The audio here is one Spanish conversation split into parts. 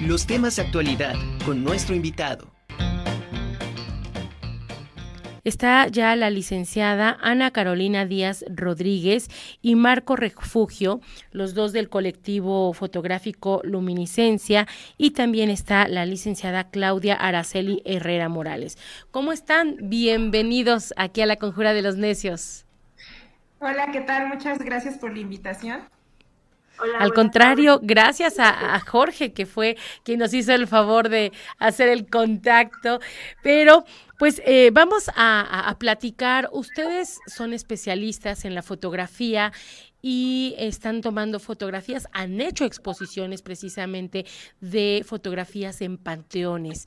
los temas de actualidad con nuestro invitado. Está ya la licenciada Ana Carolina Díaz Rodríguez y Marco Refugio, los dos del colectivo fotográfico Luminiscencia, y también está la licenciada Claudia Araceli Herrera Morales. ¿Cómo están? Bienvenidos aquí a la Conjura de los Necios. Hola, ¿qué tal? Muchas gracias por la invitación. Al contrario, gracias a, Jorge, que fue quien nos hizo el favor de hacer el contacto. Pero, pues, eh, vamos a, platicar. Ustedes son especialistas en la fotografía y están tomando fotografías, han hecho exposiciones precisamente de fotografías en panteones.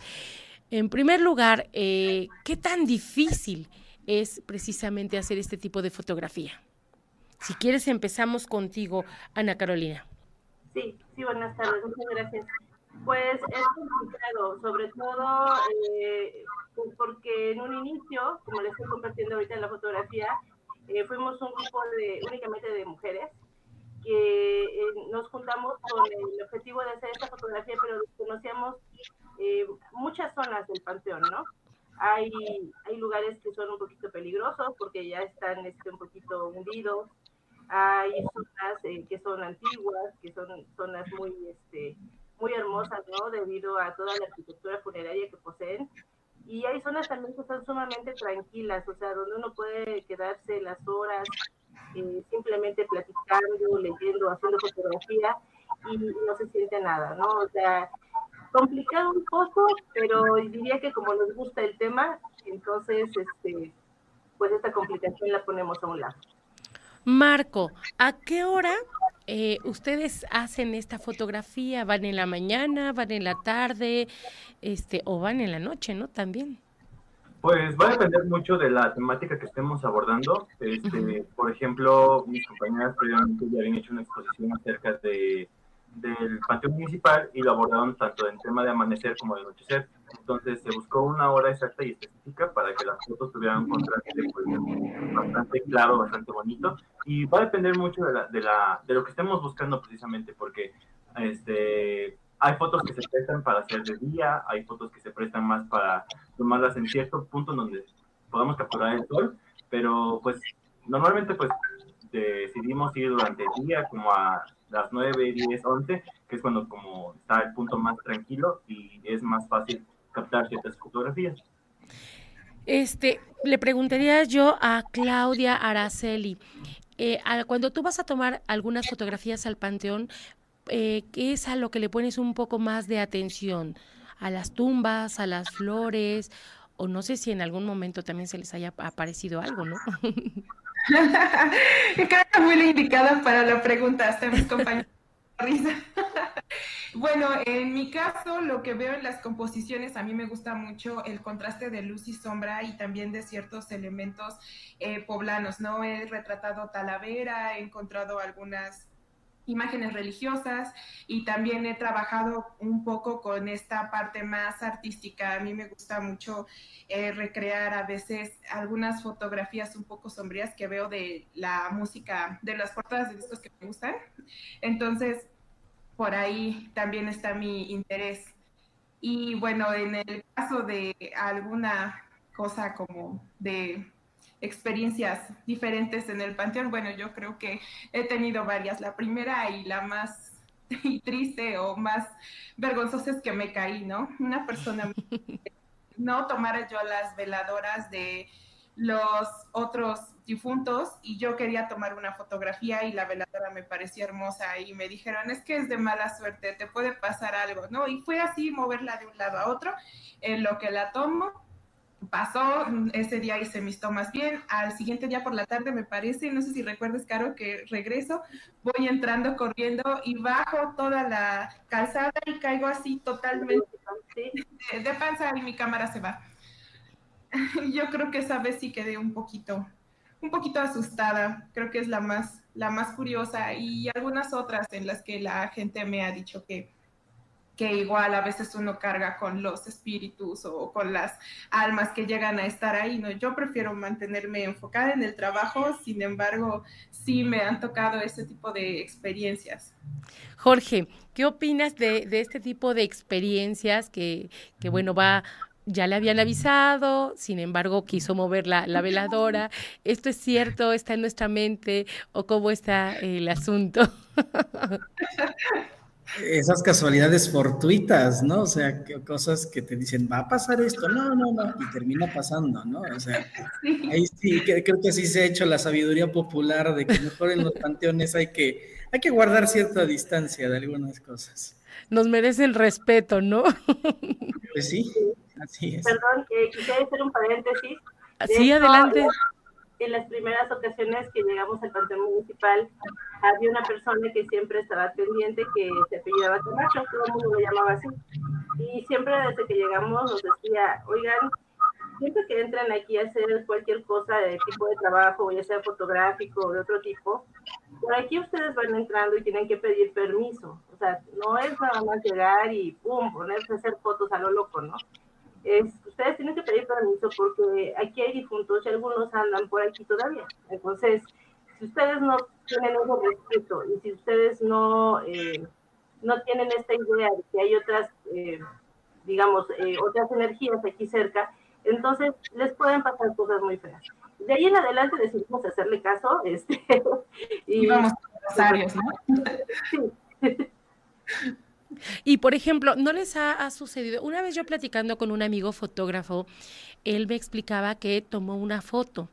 En primer lugar, eh, ¿qué tan difícil es precisamente hacer este tipo de fotografía? Si quieres, empezamos contigo, Ana Carolina. Sí, sí, buenas tardes, muchas gracias. Pues es complicado, sobre todo eh, porque en un inicio, como les estoy compartiendo ahorita en la fotografía, eh, fuimos un grupo de únicamente de mujeres que eh, nos juntamos con el objetivo de hacer esta fotografía, pero desconocíamos muchas zonas del panteón, ¿no? Hay, hay lugares que son un poquito peligrosos porque ya están este, un poquito hundidos, hay zonas eh, que son antiguas, que son zonas muy, este, muy hermosas, ¿no? Debido a toda la arquitectura funeraria que poseen. Y hay zonas también que están sumamente tranquilas, o sea, donde uno puede quedarse las horas eh, simplemente platicando, leyendo, haciendo fotografía y no se siente nada, ¿no? O sea, complicado un poco, pero diría que como nos gusta el tema, entonces, este, pues esta complicación la ponemos a un lado. Marco, ¿a qué hora eh, ustedes hacen esta fotografía? ¿Van en la mañana, van en la tarde, este, o van en la noche, no? También. Pues va a depender mucho de la temática que estemos abordando. Este, Por ejemplo, mis compañeras previamente ya habían hecho una exposición acerca de del Panteón Municipal y lo abordaron tanto en tema de amanecer como de anochecer. Entonces se buscó una hora exacta y específica para que las fotos tuvieran un contraste pues, bastante claro, bastante bonito. Y va a depender mucho de, la, de, la, de lo que estemos buscando precisamente, porque este, hay fotos que se prestan para hacer de día, hay fotos que se prestan más para tomarlas en cierto punto donde podamos capturar el sol, pero pues normalmente pues decidimos ir durante el día como a las 9, 10, 11, que es cuando como está el punto más tranquilo y es más fácil captar ciertas fotografías. Este, le preguntaría yo a Claudia Araceli, eh, cuando tú vas a tomar algunas fotografías al panteón, eh, ¿qué es a lo que le pones un poco más de atención? ¿A las tumbas, a las flores? O no sé si en algún momento también se les haya aparecido algo, ¿no? Cada muy indicada para la pregunta, hasta mis compañeros. bueno, en mi caso, lo que veo en las composiciones, a mí me gusta mucho el contraste de luz y sombra y también de ciertos elementos eh, poblanos, ¿no? He retratado Talavera, he encontrado algunas imágenes religiosas y también he trabajado un poco con esta parte más artística. A mí me gusta mucho eh, recrear a veces algunas fotografías un poco sombrías que veo de la música, de las portadas de discos que me gustan. Entonces, por ahí también está mi interés. Y bueno, en el caso de alguna cosa como de experiencias diferentes en el panteón. Bueno, yo creo que he tenido varias. La primera y la más triste o más vergonzosa es que me caí, ¿no? Una persona no tomara yo las veladoras de los otros difuntos y yo quería tomar una fotografía y la veladora me pareció hermosa y me dijeron, es que es de mala suerte, te puede pasar algo, ¿no? Y fue así moverla de un lado a otro, en lo que la tomo pasó, ese día hice mis tomas bien, al siguiente día por la tarde me parece, no sé si recuerdes, Caro, que regreso, voy entrando corriendo y bajo toda la calzada y caigo así totalmente de, panza y mi cámara se va. Yo creo que esa vez sí quedé un poquito, un poquito asustada, creo que es la más, la más curiosa y algunas otras en las que la gente me ha dicho que que igual a veces uno carga con los espíritus o con las almas que llegan a estar ahí, ¿no? Yo prefiero mantenerme enfocada en el trabajo, sin embargo, sí me han tocado ese tipo de experiencias. Jorge, ¿qué opinas de, de este tipo de experiencias que, que, bueno, va ya le habían avisado, sin embargo quiso mover la, la, veladora. ¿Esto es cierto? ¿Está en nuestra mente? ¿O cómo está el asunto? Esas casualidades fortuitas, ¿no? O sea, que, cosas que te dicen, va a pasar esto, no, no, no, y termina pasando, ¿no? O sea, ahí sí, creo que así se ha hecho la sabiduría popular de que mejor en los panteones hay que, hay que guardar cierta distancia de algunas cosas. Nos merece el respeto, ¿no? Pues sí. Así es. Perdón, eh, quisiera hacer un paréntesis. Sí, adelante. En las primeras ocasiones que llegamos al Panteón Municipal, había una persona que siempre estaba pendiente que se apellidaba Camacho, todo el mundo lo llamaba así. Y siempre desde que llegamos nos decía, oigan, siempre que entran aquí a hacer cualquier cosa de tipo de trabajo, ya sea fotográfico o de otro tipo, por aquí ustedes van entrando y tienen que pedir permiso. O sea, no es nada más llegar y pum, ponerse a hacer fotos a lo loco, ¿no? es, ustedes tienen que pedir permiso porque aquí hay difuntos y algunos andan por aquí todavía. Entonces, si ustedes no tienen ese respeto y si ustedes no, eh, no tienen esta idea de que hay otras, eh, digamos, eh, otras energías aquí cerca, entonces les pueden pasar cosas muy feas. De ahí en adelante decidimos hacerle caso. Este, y vamos a ¿no? Sí. Y por ejemplo, ¿no les ha, sucedido? Una vez yo platicando con un amigo fotógrafo, él me explicaba que tomó una foto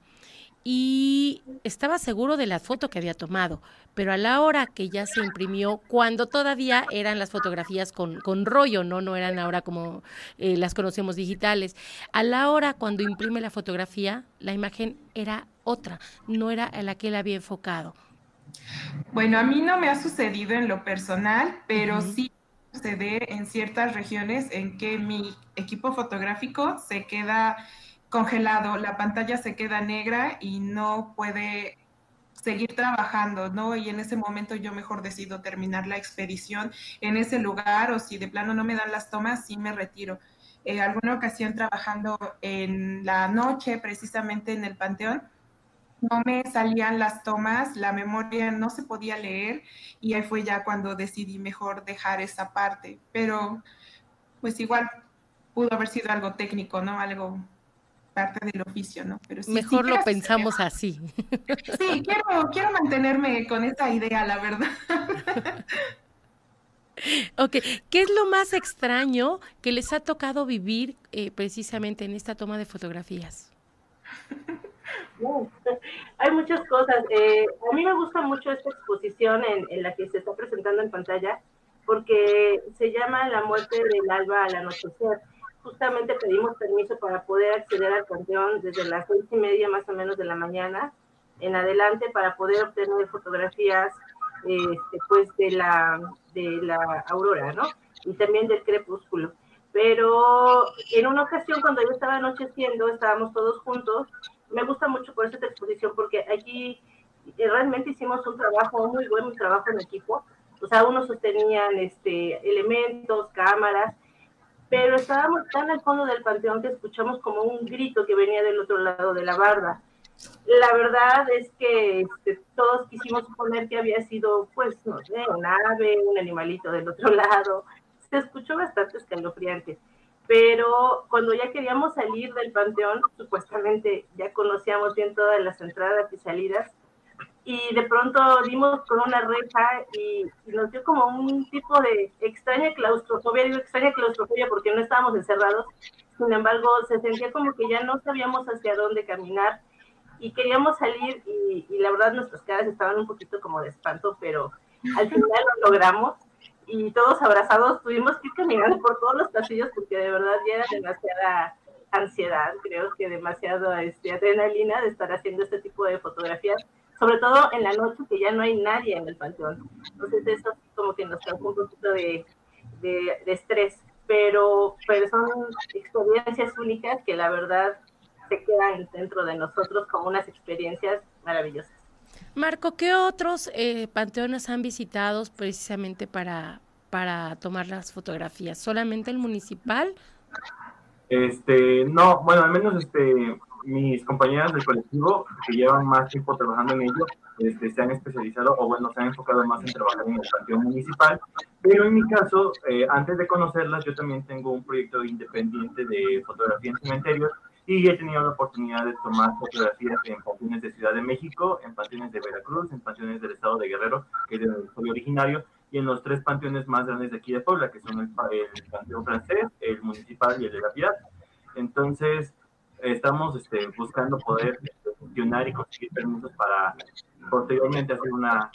y estaba seguro de la foto que había tomado, pero a la hora que ya se imprimió, cuando todavía eran las fotografías con, con rollo, ¿no? No eran ahora como eh, las conocemos digitales, a la hora cuando imprime la fotografía, la imagen era otra, no era a la que él había enfocado. Bueno, a mí no me ha sucedido en lo personal, pero sí sucede en ciertas regiones en que mi equipo fotográfico se queda congelado, la pantalla se queda negra y no puede seguir trabajando, ¿no? Y en ese momento yo mejor decido terminar la expedición en ese lugar o si de plano no me dan las tomas, sí me retiro. Eh, alguna ocasión trabajando en la noche, precisamente en el Panteón, no me salían las tomas, la memoria no se podía leer y ahí fue ya cuando decidí mejor dejar esa parte. Pero pues igual pudo haber sido algo técnico, ¿no? Algo parte del oficio, ¿no? Pero mejor lo pensamos así. Sí, quiero, quiero mantenerme con esa idea, la verdad. Ok, ¿qué es lo más extraño que les ha tocado vivir eh, precisamente en esta toma de fotografías? hay muchas cosas. Eh, a mí me gusta mucho esta exposición en, en, la que se está presentando en pantalla, porque se llama La muerte del alba al anochecer. Justamente pedimos permiso para poder acceder al panteón desde las seis y media más o menos de la mañana en adelante para poder obtener fotografías este, pues de la, de la aurora, ¿no? Y también del crepúsculo. Pero en una ocasión, cuando yo estaba anocheciendo, estábamos todos juntos me gusta mucho por esta exposición porque aquí eh, realmente hicimos un trabajo muy bueno, un trabajo en equipo. O sea, unos sostenían este, elementos, cámaras, pero estábamos tan al fondo del panteón que escuchamos como un grito que venía del otro lado de la barda. La verdad es que este, todos quisimos suponer que había sido, pues, no sé, un ave, un animalito del otro lado. Se escuchó bastante escalofriante pero cuando ya queríamos salir del panteón, supuestamente ya conocíamos bien todas las entradas y salidas, y de pronto dimos con una reja y, nos dio como un tipo de extraña claustrofobia, digo extraña claustrofobia porque no estábamos encerrados, sin embargo se sentía como que ya no sabíamos hacia dónde caminar y queríamos salir y, y la verdad nuestras caras estaban un poquito como de espanto, pero al final lo logramos y todos abrazados tuvimos que ir caminando por todos los pasillos porque de verdad ya era demasiada ansiedad, creo que demasiado este, adrenalina de estar haciendo este tipo de fotografías, sobre todo en la noche que ya no hay nadie en el panteón. Entonces eso como que nos causó un poquito de, de, de estrés, pero, pero son experiencias únicas que la verdad se quedan dentro de nosotros como unas experiencias maravillosas. Marco, ¿qué otros eh, panteones han visitado precisamente para, para tomar las fotografías? ¿Solamente el municipal? Este, no, bueno, al menos este, mis compañeras del colectivo que llevan más tiempo trabajando en ello, este, se han especializado o bueno, se han enfocado más en trabajar en el panteón municipal. Pero en mi caso, eh, antes de conocerlas, yo también tengo un proyecto independiente de fotografía en cementerios y he tenido la oportunidad de tomar fotografías en panteones de Ciudad de México, en panteones de Veracruz, en panteones del estado de Guerrero, que es donde soy originario, y en los tres panteones más grandes de aquí de Puebla, que son el, el Panteón Francés, el Municipal y el de la Piedad. Entonces, estamos este, buscando poder funcionar y conseguir permisos para posteriormente hacer una,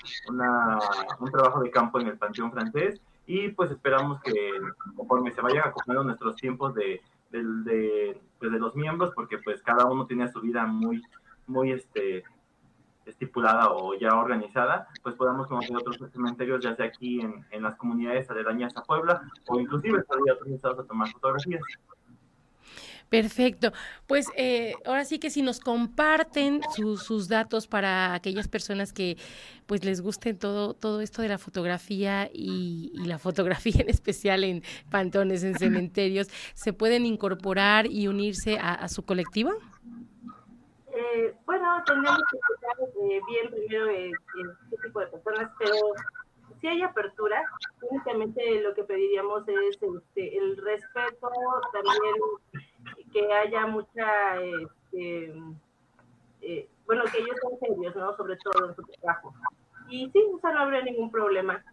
un trabajo de campo en el Panteón Francés y pues esperamos que conforme se vayan acoplando nuestros tiempos de, de, de, pues, de, los miembros, porque pues cada uno tiene su vida muy, muy este, estipulada o ya organizada, pues podamos conocer otros cementerios, ya sea aquí en, en las comunidades aledañas a Puebla o inclusive salir a otros a tomar fotografías. Perfecto. Pues eh, ahora sí que si nos comparten sus datos para aquellas personas que pues les guste todo, todo esto de la fotografía y, la fotografía en especial en pantones, en cementerios, ¿se pueden incorporar y unirse a, su colectivo? Eh, bueno, tenemos que escuchar eh, bien primero qué tipo de personas, pero si hay apertura, únicamente lo que pediríamos es este, el respeto, también que haya mucha, este, eh, bueno, que ellos sean serios, ¿no? Sobre todo en su trabajo. Y sí, o sea, no habría ningún problema.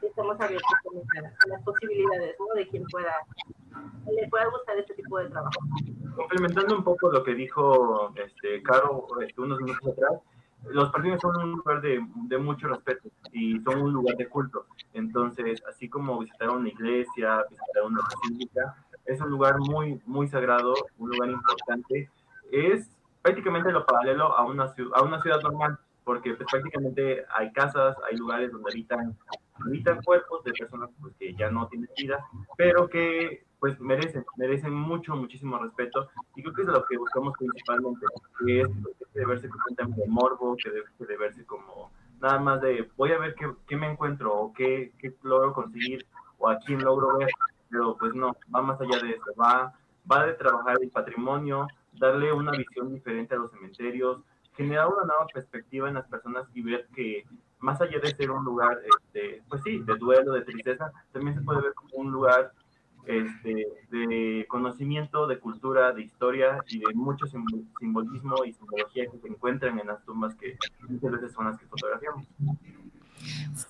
Estamos abiertos a las posibilidades, ¿no? De quien pueda, le pueda gustar este tipo de trabajo. Complementando un poco lo que dijo este, Caro este, unos minutos atrás, los partidos son un lugar de, de, mucho respeto y son un lugar de culto. Entonces, así como visitar una iglesia, visitar una basílica, es un lugar muy, muy sagrado, un lugar importante. Es prácticamente lo paralelo a una, a una ciudad normal, porque pues, prácticamente hay casas, hay lugares donde habitan, habitan cuerpos de personas pues, que ya no tienen vida, pero que pues merecen, merecen mucho, muchísimo respeto. Y creo que es lo que buscamos principalmente, que es debe verse tema de morbo, que debe, debe verse como nada más de voy a ver qué, qué me encuentro o qué, qué logro conseguir o a quién logro ver pero pues no, va más allá de eso, va, va de trabajar el patrimonio, darle una visión diferente a los cementerios, generar una nueva perspectiva en las personas y ver que más allá de ser un lugar, este, pues sí, de duelo, de tristeza, también se puede ver como un lugar este, de conocimiento, de cultura, de historia y de mucho simbolismo y simbología que se encuentran en las tumbas que muchas veces son las que fotografiamos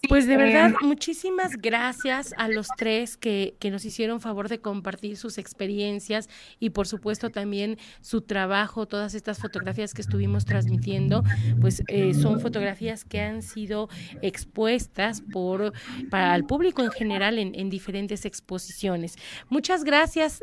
pues de verdad, em, muchísimas gracias a los tres que, que, nos hicieron favor de compartir sus experiencias y por supuesto también su trabajo, todas estas fotografías que estuvimos transmitiendo, pues eh, son fotografías que han sido expuestas por para el público en general en, en diferentes exposiciones. Muchas gracias